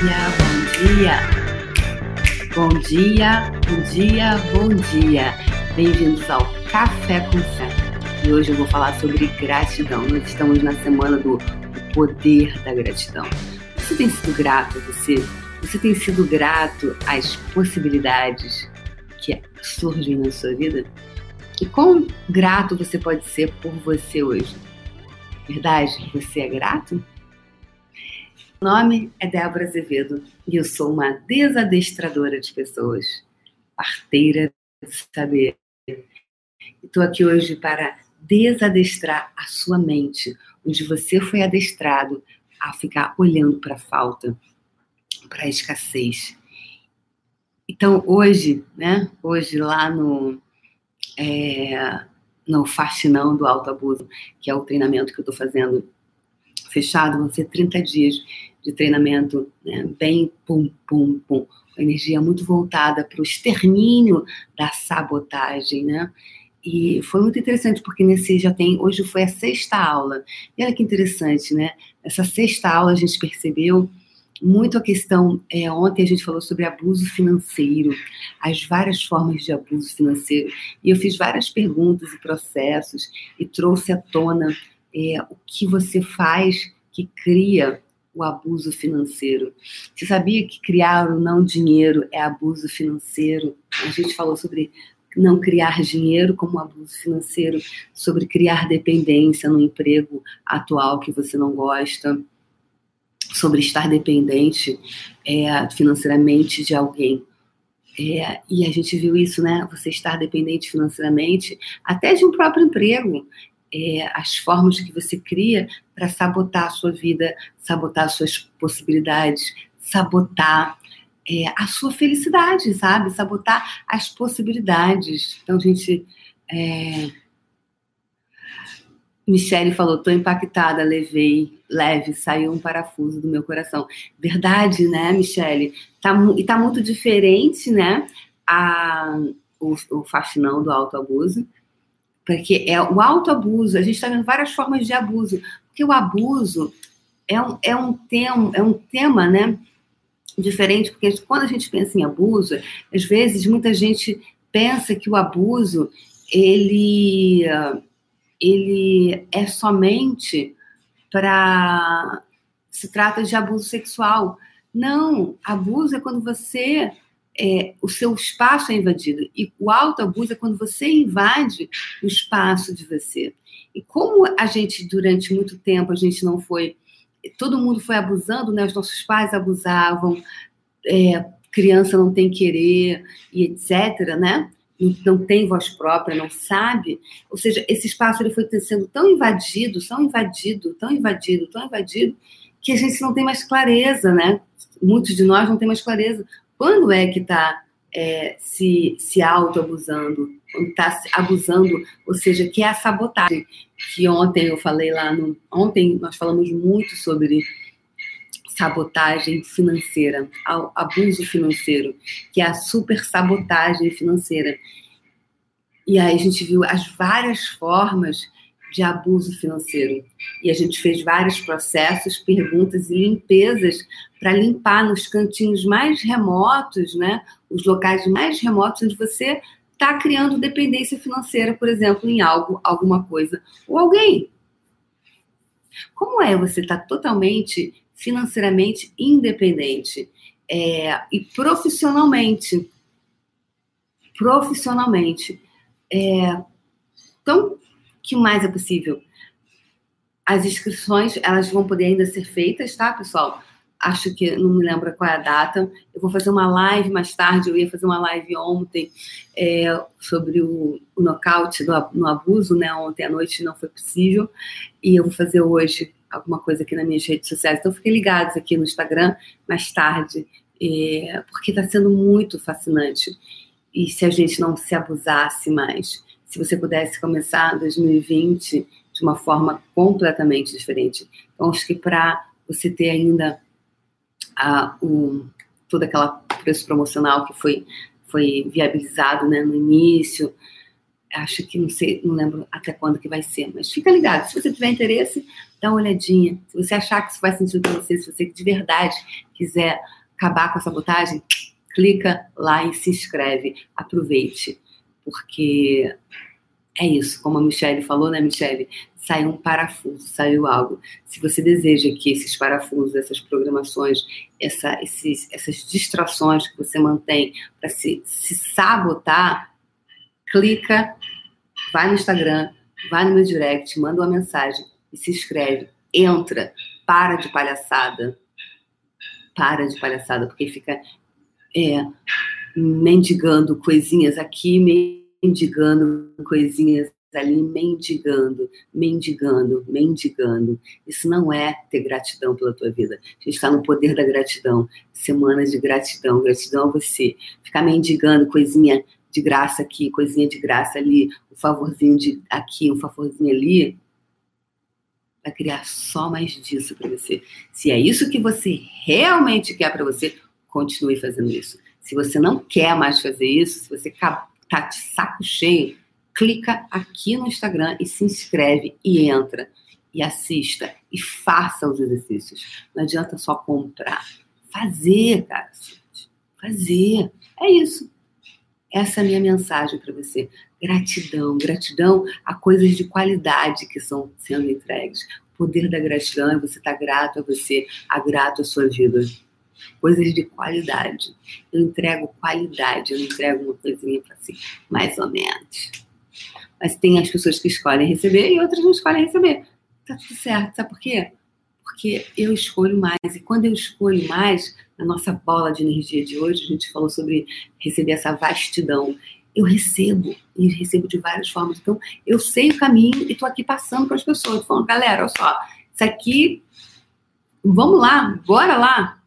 dia, bom dia. Bom dia, bom dia, bom dia. Bem-vindos ao Café com Fé. E hoje eu vou falar sobre gratidão. Nós estamos na semana do poder da gratidão. Você tem sido grato a você? Você tem sido grato às possibilidades que surgem na sua vida? E quão grato você pode ser por você hoje? Verdade? Você é grato? Meu nome é Débora Azevedo e eu sou uma desadestradora de pessoas, parteira de saber. Estou aqui hoje para desadestrar a sua mente, onde você foi adestrado a ficar olhando para a falta, para a escassez. Então, hoje, né? Hoje, lá no, é, no Fascinão do Alto Abuso, que é o treinamento que eu estou fazendo fechado, vão ser 30 dias de treinamento né, bem pum, pum, pum, com energia muito voltada para o extermínio da sabotagem, né? E foi muito interessante, porque nesse já tem, hoje foi a sexta aula. E olha que interessante, né? Essa sexta aula a gente percebeu muito a questão, é, ontem a gente falou sobre abuso financeiro, as várias formas de abuso financeiro, e eu fiz várias perguntas e processos, e trouxe à tona é, o que você faz que cria o abuso financeiro. Você sabia que criar o não dinheiro é abuso financeiro? A gente falou sobre não criar dinheiro como abuso financeiro, sobre criar dependência no emprego atual que você não gosta, sobre estar dependente é, financeiramente de alguém. É, e a gente viu isso, né? Você estar dependente financeiramente, até de um próprio emprego é, as formas que você cria para sabotar a sua vida, sabotar suas possibilidades, sabotar é, a sua felicidade, sabe? Sabotar as possibilidades. Então, gente. É... Michele falou: tô impactada, levei, leve, saiu um parafuso do meu coração. Verdade, né, Michele? Tá, e tá muito diferente, né? A, o, o fascinão do autoabuso porque é o autoabuso, a gente está vendo várias formas de abuso, porque o abuso é um, é um, tema, é um tema, né, diferente, porque quando a gente pensa em abuso, às vezes muita gente pensa que o abuso, ele, ele é somente para, se trata de abuso sexual. Não, abuso é quando você é, o seu espaço é invadido. E o autoabuso é quando você invade o espaço de você. E como a gente, durante muito tempo, a gente não foi. Todo mundo foi abusando, né? Os nossos pais abusavam, é, criança não tem querer, e etc., né? Não tem voz própria, não sabe. Ou seja, esse espaço ele foi sendo tão invadido, tão invadido, tão invadido, tão invadido, que a gente não tem mais clareza, né? Muitos de nós não tem mais clareza quando é que está é, se, se auto-abusando? Está abusando, ou seja, que é a sabotagem. Que ontem eu falei lá no. Ontem nós falamos muito sobre sabotagem financeira, abuso financeiro, que é a super sabotagem financeira. E aí a gente viu as várias formas de abuso financeiro. E a gente fez vários processos, perguntas e limpezas para limpar nos cantinhos mais remotos, né? Os locais mais remotos onde você está criando dependência financeira, por exemplo, em algo, alguma coisa ou alguém. Como é você estar tá totalmente financeiramente independente é, e profissionalmente? Profissionalmente. É, então, que mais é possível? As inscrições, elas vão poder ainda ser feitas, tá, pessoal? Acho que não me lembro qual é a data. Eu vou fazer uma live mais tarde. Eu ia fazer uma live ontem é, sobre o, o nocaute do, no abuso, né? Ontem à noite não foi possível. E eu vou fazer hoje alguma coisa aqui nas minhas redes sociais. Então fiquem ligados aqui no Instagram mais tarde, é, porque está sendo muito fascinante. E se a gente não se abusasse mais? Se você pudesse começar 2020 de uma forma completamente diferente. Então, acho que para você ter ainda a, o, todo aquele preço promocional que foi, foi viabilizado né, no início, acho que não sei, não lembro até quando que vai ser, mas fica ligado. Se você tiver interesse, dá uma olhadinha. Se você achar que isso faz sentido para você, se você de verdade quiser acabar com a sabotagem, clica lá e se inscreve. Aproveite, porque é isso, como a Michelle falou, né, Michelle? Saiu um parafuso, saiu algo. Se você deseja que esses parafusos, essas programações, essa, esses, essas distrações que você mantém para se, se sabotar, clica, vai no Instagram, vai no meu direct, manda uma mensagem e se inscreve. Entra, para de palhaçada. Para de palhaçada, porque fica é, mendigando coisinhas aqui, mendigando coisinhas ali, mendigando, mendigando, mendigando. Isso não é ter gratidão pela tua vida. A gente está no poder da gratidão. Semanas de gratidão. Gratidão a você. Ficar mendigando coisinha de graça aqui, coisinha de graça ali, um favorzinho de aqui, um favorzinho ali. Vai criar só mais disso para você. Se é isso que você realmente quer para você, continue fazendo isso. Se você não quer mais fazer isso, se você tá de saco cheio, clica aqui no Instagram e se inscreve e entra e assista e faça os exercícios. Não adianta só comprar. Fazer, cara. Fazer. É isso. Essa é a minha mensagem para você. Gratidão, gratidão a coisas de qualidade que estão sendo entregues. O poder da gratidão é você estar tá grato a você, a grato à sua vida coisas de qualidade. Eu entrego qualidade, eu não entrego uma coisinha para assim, mais ou menos. Mas tem as pessoas que escolhem receber e outras não escolhem receber. Tá tudo certo, sabe por quê? Porque eu escolho mais. E quando eu escolho mais, na nossa bola de energia de hoje, a gente falou sobre receber essa vastidão. Eu recebo, e recebo de várias formas. Então, eu sei o caminho e estou aqui passando para as pessoas, falando, galera, olha só, isso aqui, vamos lá, bora lá,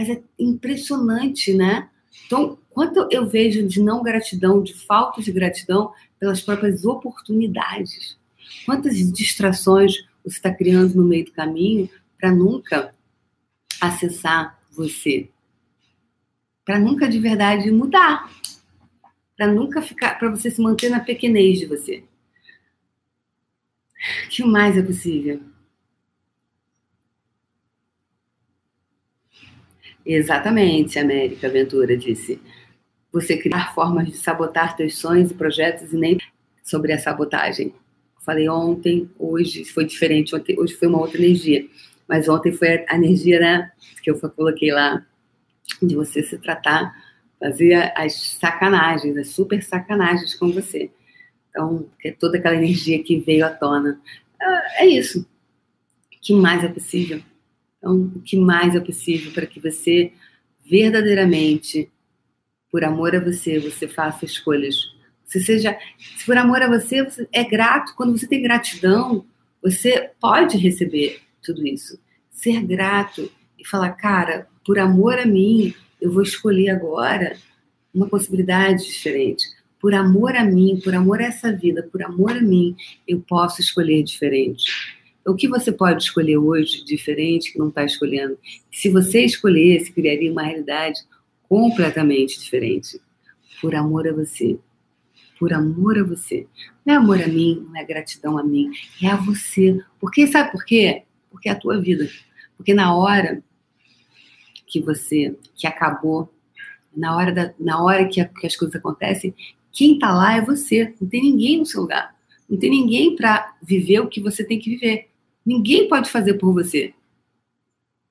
mas é impressionante, né? Então, quanto eu vejo de não gratidão, de falta de gratidão pelas próprias oportunidades. Quantas distrações você está criando no meio do caminho para nunca acessar você? Para nunca de verdade mudar. Para nunca ficar, para você se manter na pequenez de você. O que mais é possível? Exatamente, América Ventura disse. Você criar formas de sabotar teus sonhos e projetos e nem sobre a sabotagem. Falei ontem, hoje foi diferente, ontem, hoje foi uma outra energia. Mas ontem foi a energia, né, que eu coloquei lá, de você se tratar, fazer as sacanagens, as super sacanagens com você. Então, é toda aquela energia que veio à tona. É isso. O que mais é possível? Então, o que mais é possível para que você verdadeiramente, por amor a você, você faça escolhas. Você seja, se por amor a você, você é grato. Quando você tem gratidão, você pode receber tudo isso. Ser grato e falar, cara, por amor a mim, eu vou escolher agora uma possibilidade diferente. Por amor a mim, por amor a essa vida, por amor a mim, eu posso escolher diferente. O que você pode escolher hoje diferente que não está escolhendo? Se você escolhesse, criaria uma realidade completamente diferente. Por amor a você. Por amor a você. Não é amor a mim, não é gratidão a mim, é a você. Porque sabe por quê? Porque é a tua vida. Porque na hora que você, que acabou, na hora, da, na hora que, a, que as coisas acontecem, quem está lá é você. Não tem ninguém no seu lugar. Não tem ninguém para viver o que você tem que viver. Ninguém pode fazer por você.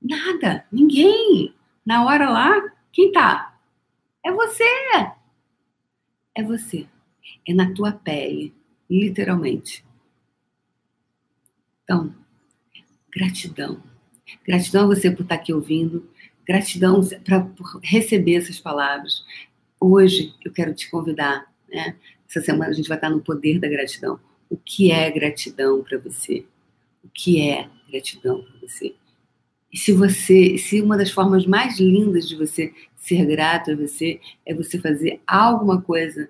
Nada, ninguém. Na hora lá, quem tá? É você. É você. É na tua pele, literalmente. Então, gratidão. Gratidão a você por estar aqui ouvindo. Gratidão pra, por receber essas palavras. Hoje eu quero te convidar, né? Essa semana a gente vai estar no poder da gratidão. O que é gratidão para você? O que é gratidão para você. E se você, se uma das formas mais lindas de você ser grato a você é você fazer alguma coisa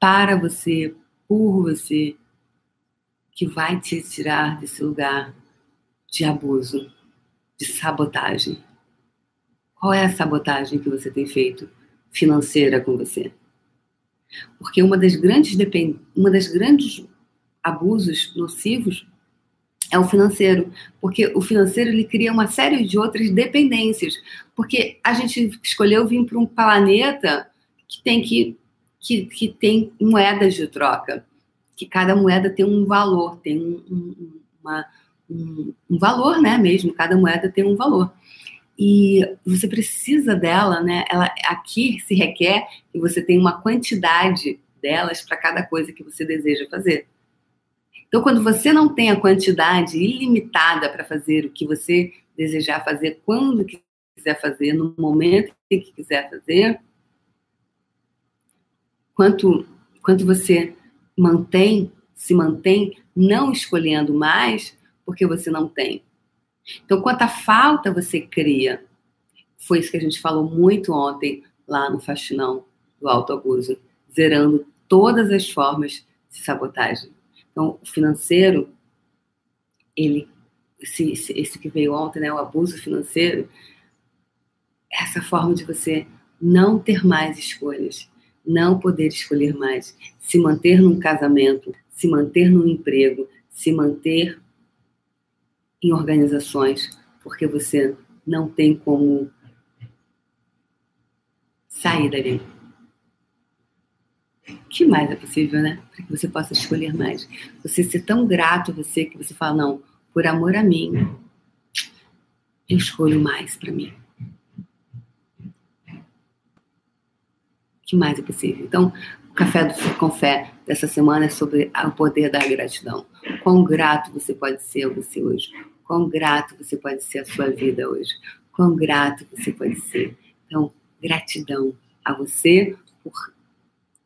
para você, por você, que vai te tirar desse lugar de abuso, de sabotagem. Qual é a sabotagem que você tem feito financeira com você? Porque uma das grandes depend... uma das grandes abusos nocivos é o financeiro, porque o financeiro ele cria uma série de outras dependências, porque a gente escolheu vir para um planeta que tem que, que, que tem moedas de troca, que cada moeda tem um valor, tem um, um, uma, um, um valor, né? Mesmo cada moeda tem um valor e você precisa dela, né? Ela aqui se requer que você tenha uma quantidade delas para cada coisa que você deseja fazer. Então, quando você não tem a quantidade ilimitada para fazer o que você desejar fazer, quando quiser fazer, no momento que quiser fazer, quanto, quanto você mantém, se mantém não escolhendo mais porque você não tem. Então, quanta falta você cria? Foi isso que a gente falou muito ontem lá no Faxinão do autoabuso, zerando todas as formas de sabotagem. Então, o financeiro, ele, esse, esse que veio ontem, né, o abuso financeiro, essa forma de você não ter mais escolhas, não poder escolher mais, se manter num casamento, se manter num emprego, se manter em organizações, porque você não tem como sair dali. Que mais é possível, né? Para que você possa escolher mais. Você ser tão grato a você que você fala, não, por amor a mim, eu escolho mais para mim. Que mais é possível? Então, o café do com fé dessa semana é sobre o poder da gratidão. Quão grato você pode ser a você hoje. Quão grato você pode ser a sua vida hoje. Quão grato você pode ser. Então, gratidão a você por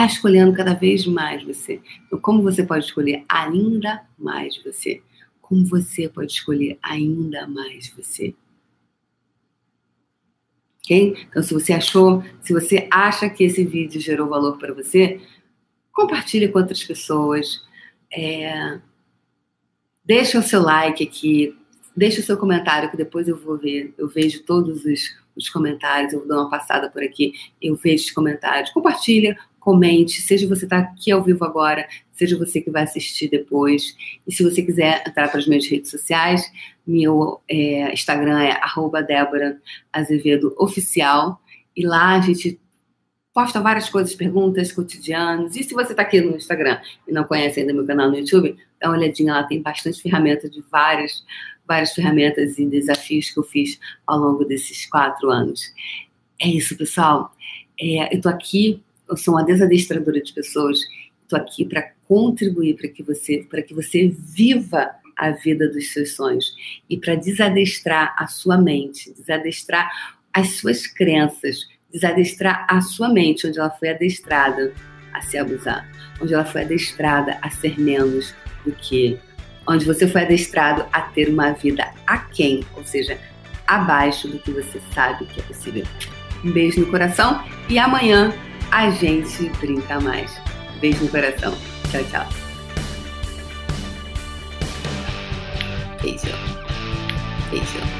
estar escolhendo cada vez mais você. Então, como você pode escolher ainda mais você? Como você pode escolher ainda mais você? Ok? Então, se você achou, se você acha que esse vídeo gerou valor para você, compartilhe com outras pessoas. É, deixa o seu like aqui, deixa o seu comentário que depois eu vou ver. Eu vejo todos os, os comentários, eu dou uma passada por aqui, eu vejo os comentários. Compartilha, comente, seja você está aqui ao vivo agora, seja você que vai assistir depois. E se você quiser entrar para as minhas redes sociais, meu é, Instagram é arroba Débora Azevedo Oficial. E lá a gente posta várias coisas, perguntas cotidianas. E se você está aqui no Instagram e não conhece ainda meu canal no YouTube, dá uma olhadinha lá, tem bastante ferramentas de várias, várias ferramentas e desafios que eu fiz ao longo desses quatro anos. É isso, pessoal. É, eu estou aqui, eu sou uma desadestradora de pessoas, estou aqui para contribuir para que você, para que você viva a vida dos seus sonhos e para desadestrar a sua mente, desadestrar as suas crenças, desadestrar a sua mente, onde ela foi adestrada a se abusar, onde ela foi adestrada a ser menos do que, onde você foi adestrado a ter uma vida aquém, ou seja, abaixo do que você sabe que é possível. Um beijo no coração e amanhã a gente brinca mais. Beijo no coração. Tchau, tchau. Beijo. Beijo.